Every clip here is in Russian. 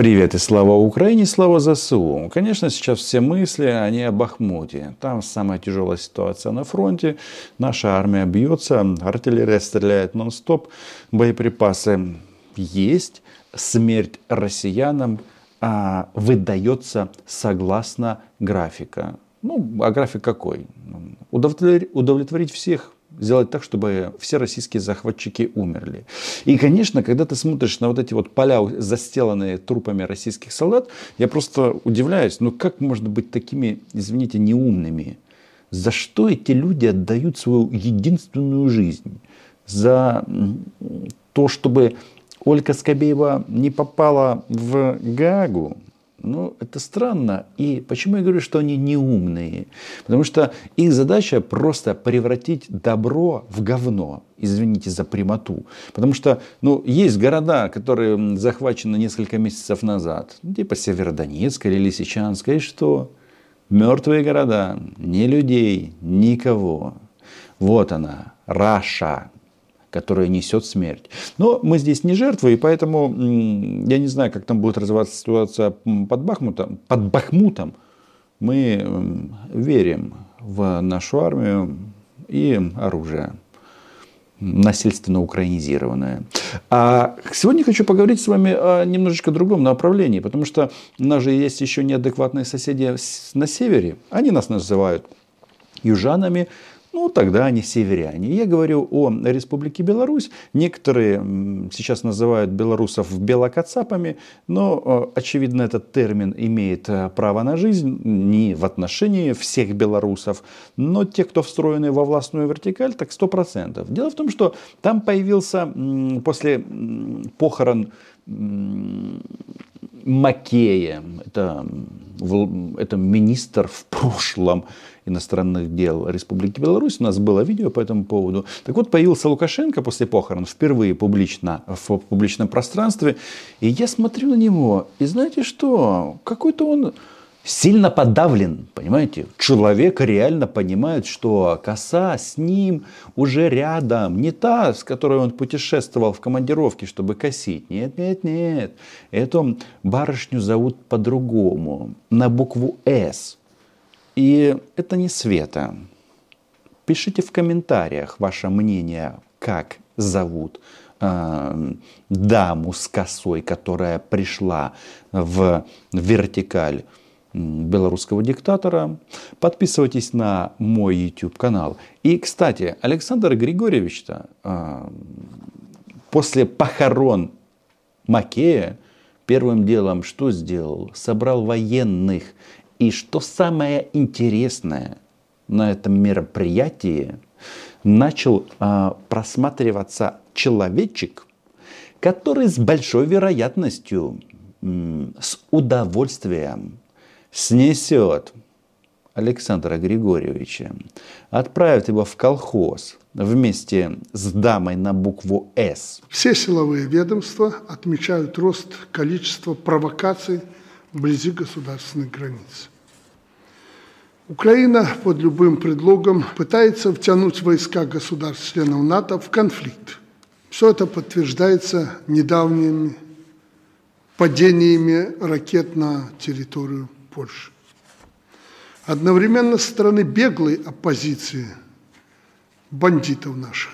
Привет и слава Украине, слава ЗСУ. Конечно, сейчас все мысли, они о Бахмуте. Там самая тяжелая ситуация на фронте. Наша армия бьется, артиллерия стреляет нон-стоп, боеприпасы есть. Смерть россиянам а, выдается согласно графика. Ну, а график какой? Удовлетворить всех сделать так, чтобы все российские захватчики умерли. И, конечно, когда ты смотришь на вот эти вот поля, застеленные трупами российских солдат, я просто удивляюсь, ну как можно быть такими, извините, неумными? За что эти люди отдают свою единственную жизнь? За то, чтобы Ольга Скобеева не попала в Гагу, ну, это странно. И почему я говорю, что они не умные? Потому что их задача просто превратить добро в говно. Извините за прямоту. Потому что ну, есть города, которые захвачены несколько месяцев назад. Типа Северодонецк или Лисичанск. И что? Мертвые города. Ни людей, никого. Вот она, Раша, которая несет смерть. Но мы здесь не жертвы, и поэтому я не знаю, как там будет развиваться ситуация под Бахмутом. Под Бахмутом мы верим в нашу армию и оружие насильственно украинизированное. А сегодня хочу поговорить с вами о немножечко другом направлении, потому что у нас же есть еще неадекватные соседи на севере. Они нас называют южанами, ну, тогда они северяне. Я говорю о Республике Беларусь. Некоторые сейчас называют белорусов белокацапами, но, э, очевидно, этот термин имеет э, право на жизнь не в отношении всех белорусов, но те, кто встроены во властную вертикаль, так сто процентов. Дело в том, что там появился после похорон Макея, это, это министр в прошлом иностранных дел Республики Беларусь. У нас было видео по этому поводу. Так вот, появился Лукашенко после похорон впервые публично, в публичном пространстве. И я смотрю на него, и знаете что? Какой-то он сильно подавлен, понимаете? Человек реально понимает, что коса с ним уже рядом. Не та, с которой он путешествовал в командировке, чтобы косить. Нет, нет, нет. Эту барышню зовут по-другому. На букву «С». И это не Света. Пишите в комментариях ваше мнение, как зовут э, даму с косой, которая пришла в вертикаль белорусского диктатора. Подписывайтесь на мой YouTube канал. И, кстати, Александр Григорьевич-то э, после похорон Макея первым делом что сделал? Собрал военных и что самое интересное на этом мероприятии, начал а, просматриваться человечек, который с большой вероятностью, с удовольствием снесет Александра Григорьевича, отправит его в колхоз вместе с дамой на букву «С». Все силовые ведомства отмечают рост количества провокаций вблизи государственных границ. Украина под любым предлогом пытается втянуть войска государств-членов НАТО в конфликт. Все это подтверждается недавними падениями ракет на территорию Польши. Одновременно со стороны беглой оппозиции, бандитов наших,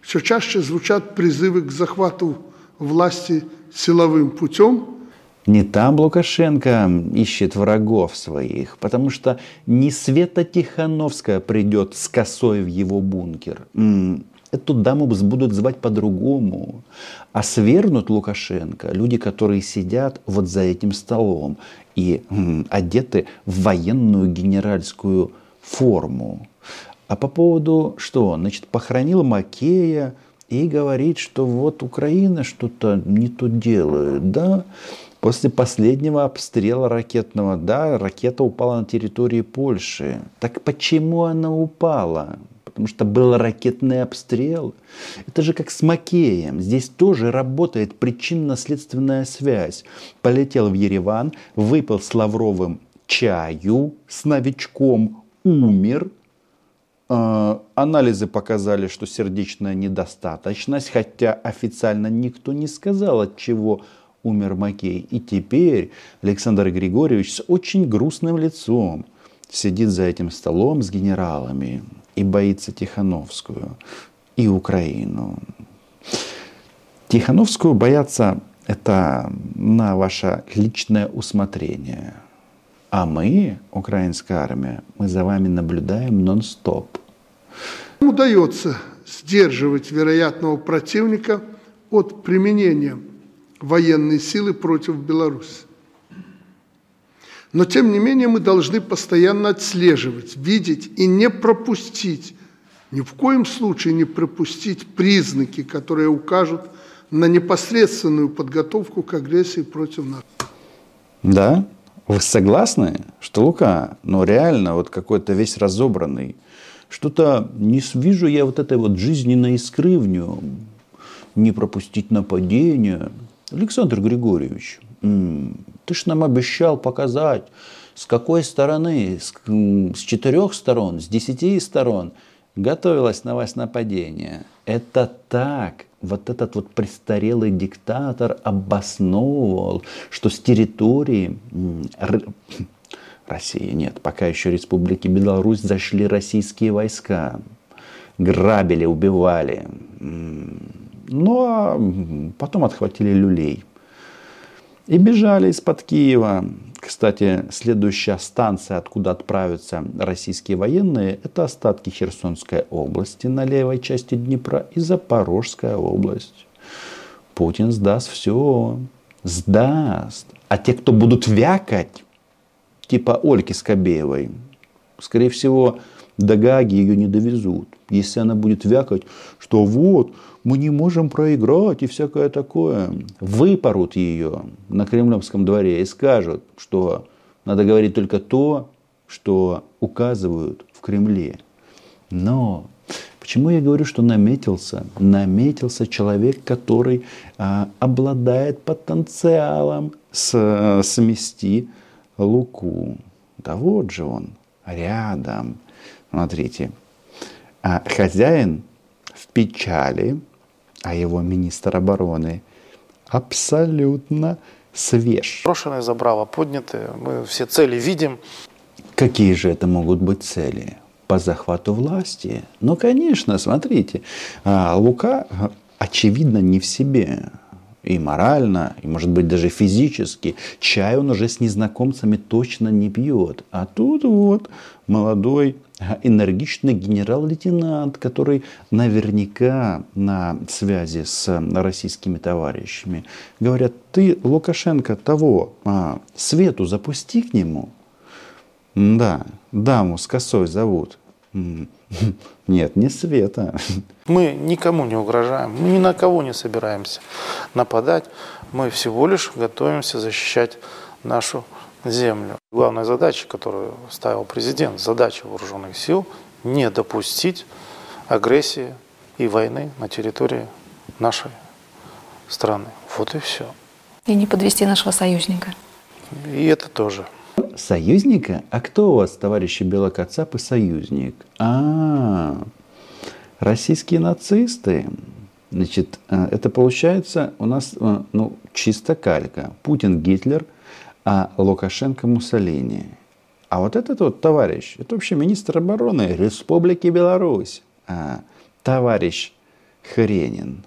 все чаще звучат призывы к захвату власти силовым путем – не там Лукашенко ищет врагов своих, потому что не Света Тихановская придет с косой в его бункер. Эту даму будут звать по-другому. А свергнут Лукашенко люди, которые сидят вот за этим столом и одеты в военную генеральскую форму. А по поводу что? Значит, похоронил Макея и говорит, что вот Украина что-то не то делает, да? После последнего обстрела ракетного, да, ракета упала на территории Польши. Так почему она упала? Потому что был ракетный обстрел. Это же как с Макеем. Здесь тоже работает причинно-следственная связь. Полетел в Ереван, выпил с Лавровым чаю, с новичком умер. А, анализы показали, что сердечная недостаточность, хотя официально никто не сказал, от чего умер Макей. И теперь Александр Григорьевич с очень грустным лицом сидит за этим столом с генералами и боится Тихановскую и Украину. Тихановскую бояться это на ваше личное усмотрение. А мы, украинская армия, мы за вами наблюдаем нон-стоп. Удается сдерживать вероятного противника от применения военной силы против Беларуси. Но тем не менее мы должны постоянно отслеживать, видеть и не пропустить, ни в коем случае не пропустить признаки, которые укажут на непосредственную подготовку к агрессии против нас. Да, вы согласны, что Лука, ну реально вот какой-то весь разобранный, что-то не вижу я вот этой вот жизненной искры в нем, не пропустить нападение. Александр Григорьевич, ты ж нам обещал показать, с какой стороны, с, с четырех сторон, с десяти сторон готовилось на вас нападение. Это так. Вот этот вот престарелый диктатор обосновывал, что с территории России нет, пока еще Республики Беларусь зашли российские войска, грабили, убивали. Ну а потом отхватили люлей. И бежали из-под Киева. Кстати, следующая станция, откуда отправятся российские военные, это остатки Херсонской области на левой части Днепра и Запорожская область. Путин сдаст все. Сдаст. А те, кто будут вякать, типа Ольки Скобеевой, скорее всего, до Гаги ее не довезут. Если она будет вякать, что вот, мы не можем проиграть и всякое такое, выпорут ее на Кремлевском дворе и скажут, что надо говорить только то, что указывают в Кремле. Но почему я говорю, что наметился? Наметился человек, который а, обладает потенциалом с, смести Луку. Да вот же он, рядом. Смотрите, а хозяин в печали, а его министр обороны абсолютно свеж. Брошенные забрала подняты, мы все цели видим. Какие же это могут быть цели? По захвату власти? Ну, конечно, смотрите, а, Лука, очевидно, не в себе и морально, и, может быть, даже физически. Чай он уже с незнакомцами точно не пьет. А тут вот молодой энергичный генерал-лейтенант, который наверняка на связи с российскими товарищами. Говорят, ты, Лукашенко, того, а, Свету запусти к нему. Да, даму с косой зовут. Нет, не Света. Мы никому не угрожаем, мы ни на кого не собираемся нападать. Мы всего лишь готовимся защищать нашу землю. Главная задача, которую ставил президент, задача вооруженных сил, не допустить агрессии и войны на территории нашей страны. Вот и все. И не подвести нашего союзника. И это тоже. Союзника? А кто у вас, товарищи Белокацап, и союзник? А, российские нацисты. Значит, э, это получается у нас э, ну, чисто калька. Путин Гитлер, а Лукашенко Муссолини. А вот этот вот товарищ, это вообще министр обороны Республики Беларусь, а, товарищ Хренин.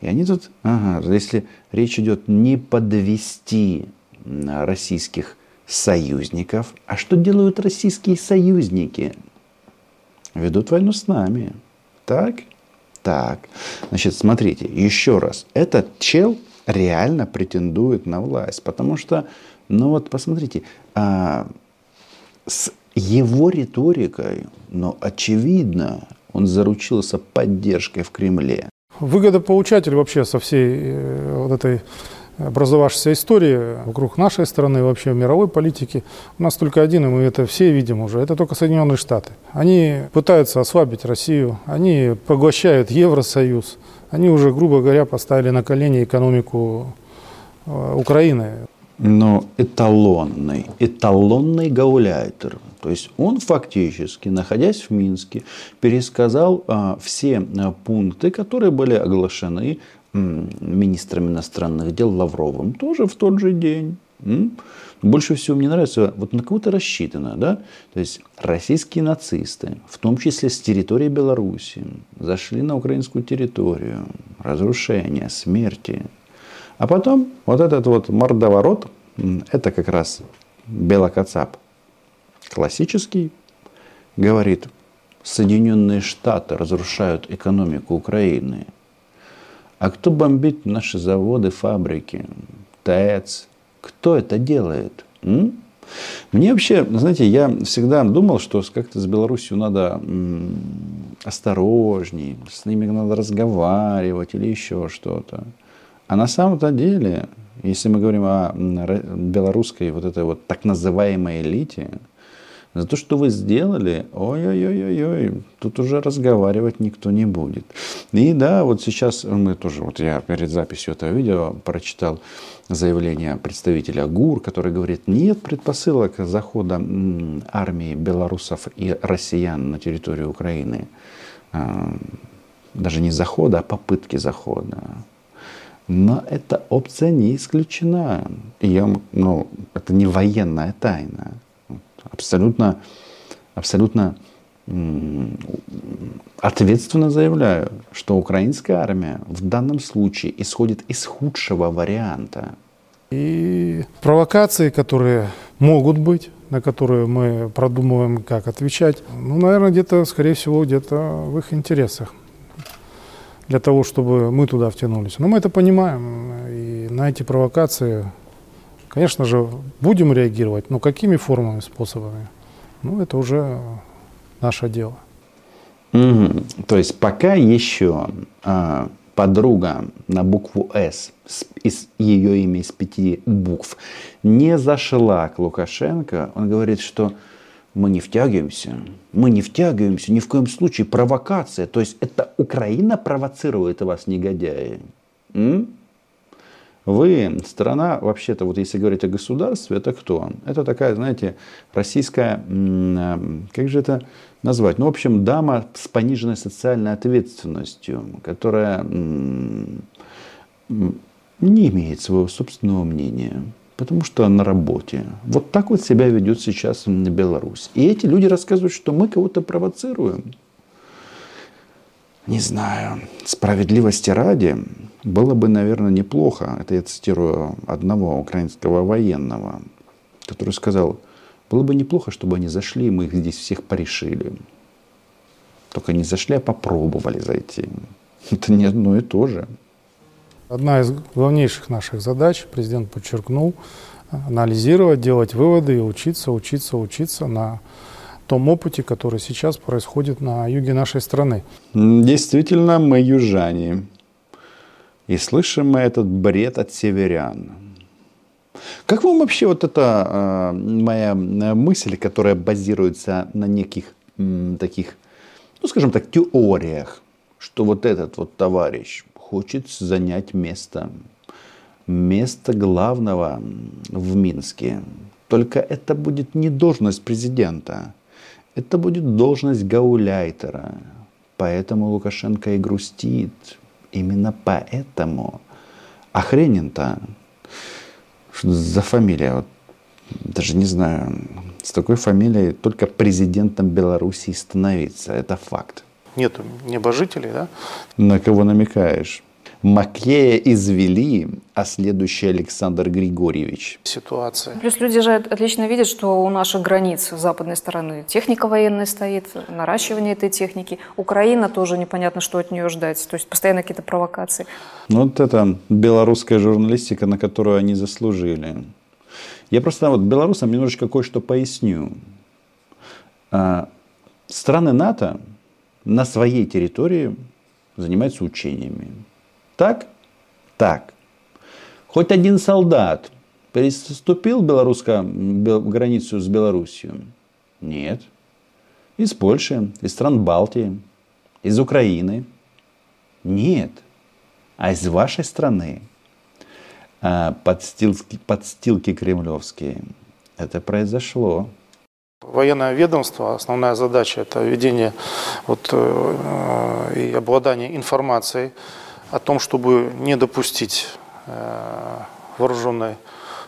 И они тут, ага, если речь идет не подвести российских союзников, а что делают российские союзники? Ведут войну с нами. Так? Так. Значит, смотрите, еще раз. Этот чел реально претендует на власть, потому что но вот посмотрите, а, с его риторикой, но очевидно, он заручился поддержкой в Кремле. Выгодополучатель вообще со всей э, вот этой образовавшейся истории вокруг нашей страны, вообще мировой политики, у нас только один, и мы это все видим уже, это только Соединенные Штаты. Они пытаются ослабить Россию, они поглощают Евросоюз, они уже, грубо говоря, поставили на колени экономику э, Украины но эталонный, эталонный гауляйтер. То есть он фактически, находясь в Минске, пересказал а, все а, пункты, которые были оглашены министром иностранных дел Лавровым тоже в тот же день. Больше всего мне нравится, вот на кого-то рассчитано, да? То есть российские нацисты, в том числе с территории Беларуси, зашли на украинскую территорию, разрушения, смерти. А потом вот этот вот мордоворот, это как раз Белокацап, классический, говорит, Соединенные Штаты разрушают экономику Украины. А кто бомбит наши заводы, фабрики, ТЭЦ, кто это делает? М? Мне вообще, знаете, я всегда думал, что как-то с Беларусью надо осторожней, с ними надо разговаривать или еще что-то. А на самом-то деле, если мы говорим о белорусской вот этой вот так называемой элите, за то, что вы сделали, ой-ой-ой-ой, тут уже разговаривать никто не будет. И да, вот сейчас мы тоже, вот я перед записью этого видео прочитал заявление представителя ГУР, который говорит, нет предпосылок захода армии белорусов и россиян на территорию Украины. А, даже не захода, а попытки захода. Но эта опция не исключена. Я, ну, это не военная тайна абсолютно, абсолютно ответственно заявляю, что украинская армия в данном случае исходит из худшего варианта. И провокации, которые могут быть, на которые мы продумываем, как отвечать, ну, наверное, где-то, скорее всего, где-то в их интересах для того, чтобы мы туда втянулись. Но мы это понимаем, и на эти провокации Конечно же, будем реагировать, но какими формами, способами? Ну, это уже наше дело. Угу. То есть пока еще а, подруга на букву «С», из ее имя из пяти букв, не зашла к Лукашенко, он говорит, что мы не втягиваемся, мы не втягиваемся, ни в коем случае провокация. То есть это Украина провоцирует вас, негодяи. М? Вы, страна, вообще-то, вот если говорить о государстве, это кто? Это такая, знаете, российская, э, как же это назвать? Ну, в общем, дама с пониженной социальной ответственностью, которая не имеет своего собственного мнения, потому что на работе. Вот так вот себя ведет сейчас Беларусь. И эти люди рассказывают, что мы кого-то провоцируем. Не знаю, справедливости ради, было бы, наверное, неплохо, это я цитирую одного украинского военного, который сказал, было бы неплохо, чтобы они зашли, и мы их здесь всех порешили. Только не зашли, а попробовали зайти. Это не одно и то же. Одна из главнейших наших задач, президент подчеркнул, анализировать, делать выводы и учиться, учиться, учиться на том опыте, который сейчас происходит на юге нашей страны. Действительно, мы южане. И слышим мы этот бред от северян. Как вам вообще вот эта э, моя мысль, которая базируется на неких э, таких, ну скажем так, теориях, что вот этот вот товарищ хочет занять место, место главного в Минске. Только это будет не должность президента, это будет должность гауляйтера. Поэтому Лукашенко и грустит, Именно поэтому Охренин-то, что за фамилия, вот, даже не знаю, с такой фамилией только президентом Белоруссии становиться, это факт. Нет небожителей, да? На кого намекаешь? Макея извели, а следующий Александр Григорьевич. Ситуация. Плюс люди же отлично видят, что у наших границ с западной стороны техника военная стоит, наращивание этой техники. Украина тоже непонятно, что от нее ждать. То есть постоянно какие-то провокации. Ну, вот это белорусская журналистика, на которую они заслужили. Я просто вот белорусам немножечко кое-что поясню. А, страны НАТО на своей территории занимаются учениями. Так? Так. Хоть один солдат переступил белорусскую границу с Белоруссией? Нет. Из Польши, из стран Балтии, из Украины? Нет. А из вашей страны? А, подстилки, подстилки кремлевские. Это произошло. Военное ведомство, основная задача это ведение вот, э, и обладание информацией о том, чтобы не допустить вооруженной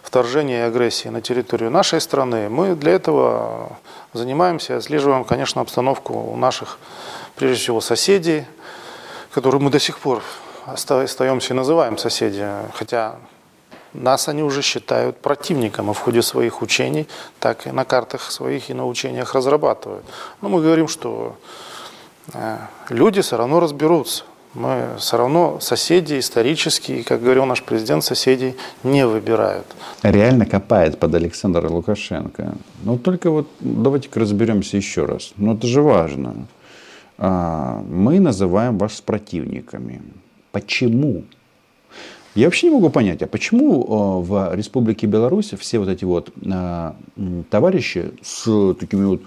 вторжения и агрессии на территорию нашей страны, мы для этого занимаемся, отслеживаем, конечно, обстановку у наших, прежде всего, соседей, которые мы до сих пор остаемся и называем соседи, хотя нас они уже считают противником и в ходе своих учений, так и на картах своих и на учениях разрабатывают. Но мы говорим, что э, люди все равно разберутся. Мы все равно соседи исторические, как говорил наш президент, соседей не выбирают. Реально копает под Александра Лукашенко. Но только вот давайте-ка разберемся еще раз. Но это же важно. А, мы называем вас противниками. Почему? Я вообще не могу понять, а почему э, в Республике Беларусь все вот эти вот э, товарищи с такими вот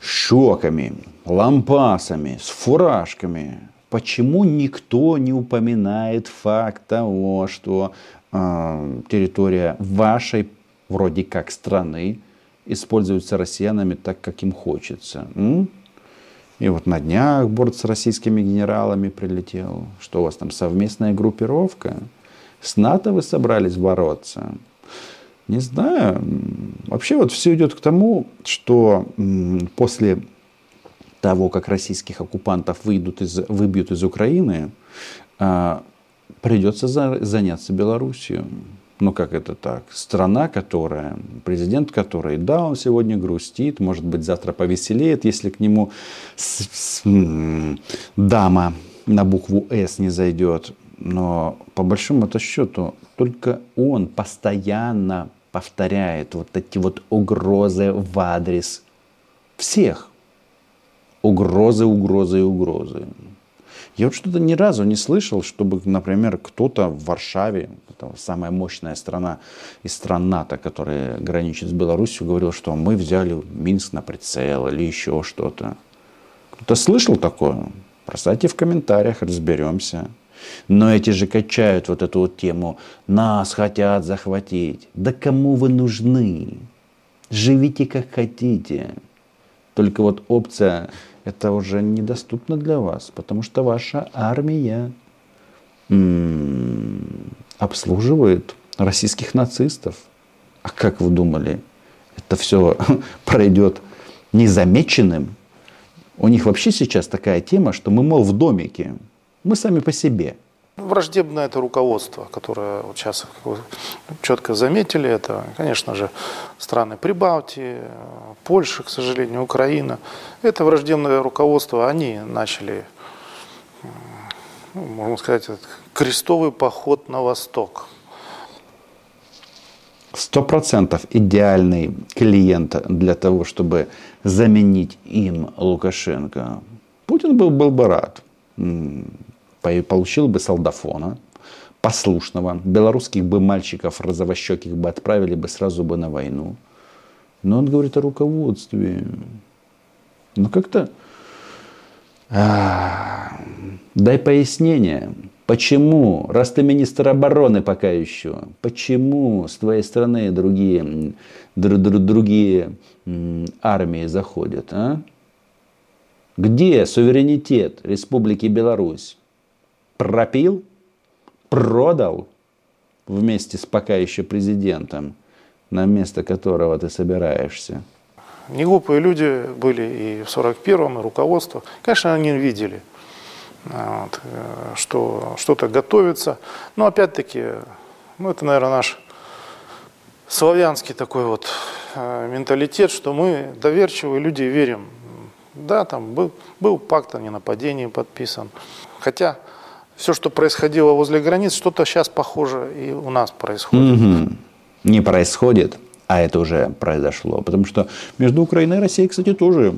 щеками, лампасами, с фуражками, почему никто не упоминает факт того, что э, территория вашей вроде как страны используется россиянами так, как им хочется? М? И вот на днях борт с российскими генералами прилетел. Что у вас там, совместная группировка? С НАТО вы собрались бороться? Не знаю. Вообще вот все идет к тому, что после того, как российских оккупантов выйдут из, выбьют из Украины, а, придется заняться Белоруссией ну как это так, страна, которая, президент который, да, он сегодня грустит, может быть, завтра повеселеет, если к нему с, с, дама на букву «С» не зайдет. Но по большому это счету только он постоянно повторяет вот эти вот угрозы в адрес всех. Угрозы, угрозы и угрозы. Я вот что-то ни разу не слышал, чтобы, например, кто-то в Варшаве, это самая мощная страна из стран НАТО, которая граничит с Беларусью, говорил, что мы взяли Минск на прицел или еще что-то. Кто-то слышал такое? Бросайте в комментариях, разберемся. Но эти же качают вот эту вот тему. Нас хотят захватить. Да кому вы нужны? Живите как хотите. Только вот опция это уже недоступно для вас, потому что ваша армия обслуживает российских нацистов. А как вы думали, это все пройдет незамеченным? У них вообще сейчас такая тема, что мы, мол, в домике. Мы сами по себе. Враждебное это руководство, которое вот сейчас четко заметили. Это, конечно же, страны Прибалтии, Польша, к сожалению, Украина. Это враждебное руководство, они начали, ну, можно сказать, крестовый поход на восток. Сто процентов идеальный клиент для того, чтобы заменить им Лукашенко. Путин был, был бы рад получил бы солдафона, послушного, белорусских бы мальчиков розовощеких бы отправили бы сразу бы на войну. Но он говорит о руководстве. Ну как-то... А, дай пояснение. Почему, раз ты министр обороны пока еще, почему с твоей страны другие, др, др, другие армии заходят? А? Где суверенитет Республики Беларусь? Пропил, продал вместе с пока еще президентом, на место которого ты собираешься. Не глупые люди были и в 41-м, и руководство. Конечно, они видели, вот, что что-то готовится. Но опять-таки, ну, это, наверное, наш славянский такой вот э, менталитет, что мы доверчивые люди верим. Да, там был, был пакт о ненападении подписан. Хотя все, что происходило возле границ, что-то сейчас похоже и у нас происходит. Угу. Не происходит, а это уже произошло. Потому что между Украиной и Россией, кстати, тоже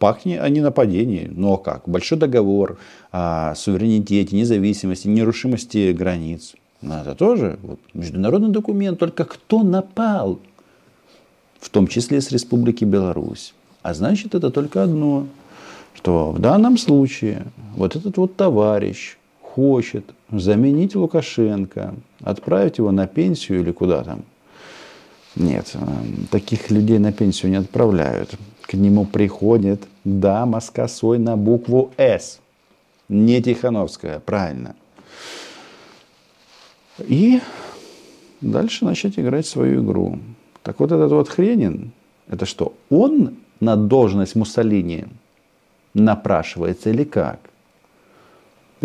пахнет о ненападении. Но как? Большой договор о суверенитете, независимости, нерушимости границ. Но это тоже вот, международный документ. Только кто напал? В том числе с Республики Беларусь. А значит, это только одно, что в данном случае вот этот вот товарищ, хочет заменить Лукашенко, отправить его на пенсию или куда там. Нет, э, таких людей на пенсию не отправляют. К нему приходит дама с косой на букву «С». Не Тихановская, правильно. И дальше начать играть свою игру. Так вот этот вот Хренин, это что, он на должность Муссолини напрашивается или как?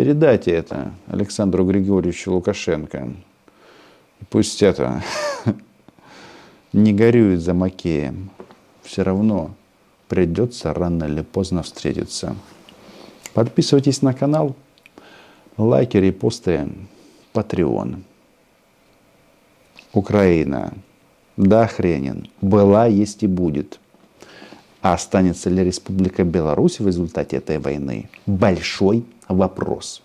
Передайте это Александру Григорьевичу Лукашенко. Пусть это не горюет за Макеем. Все равно придется рано или поздно встретиться. Подписывайтесь на канал, лайки, репосты, Patreon. Украина. Да, Хренин. Была, есть и будет. А останется ли Республика Беларусь в результате этой войны? Большой вопрос.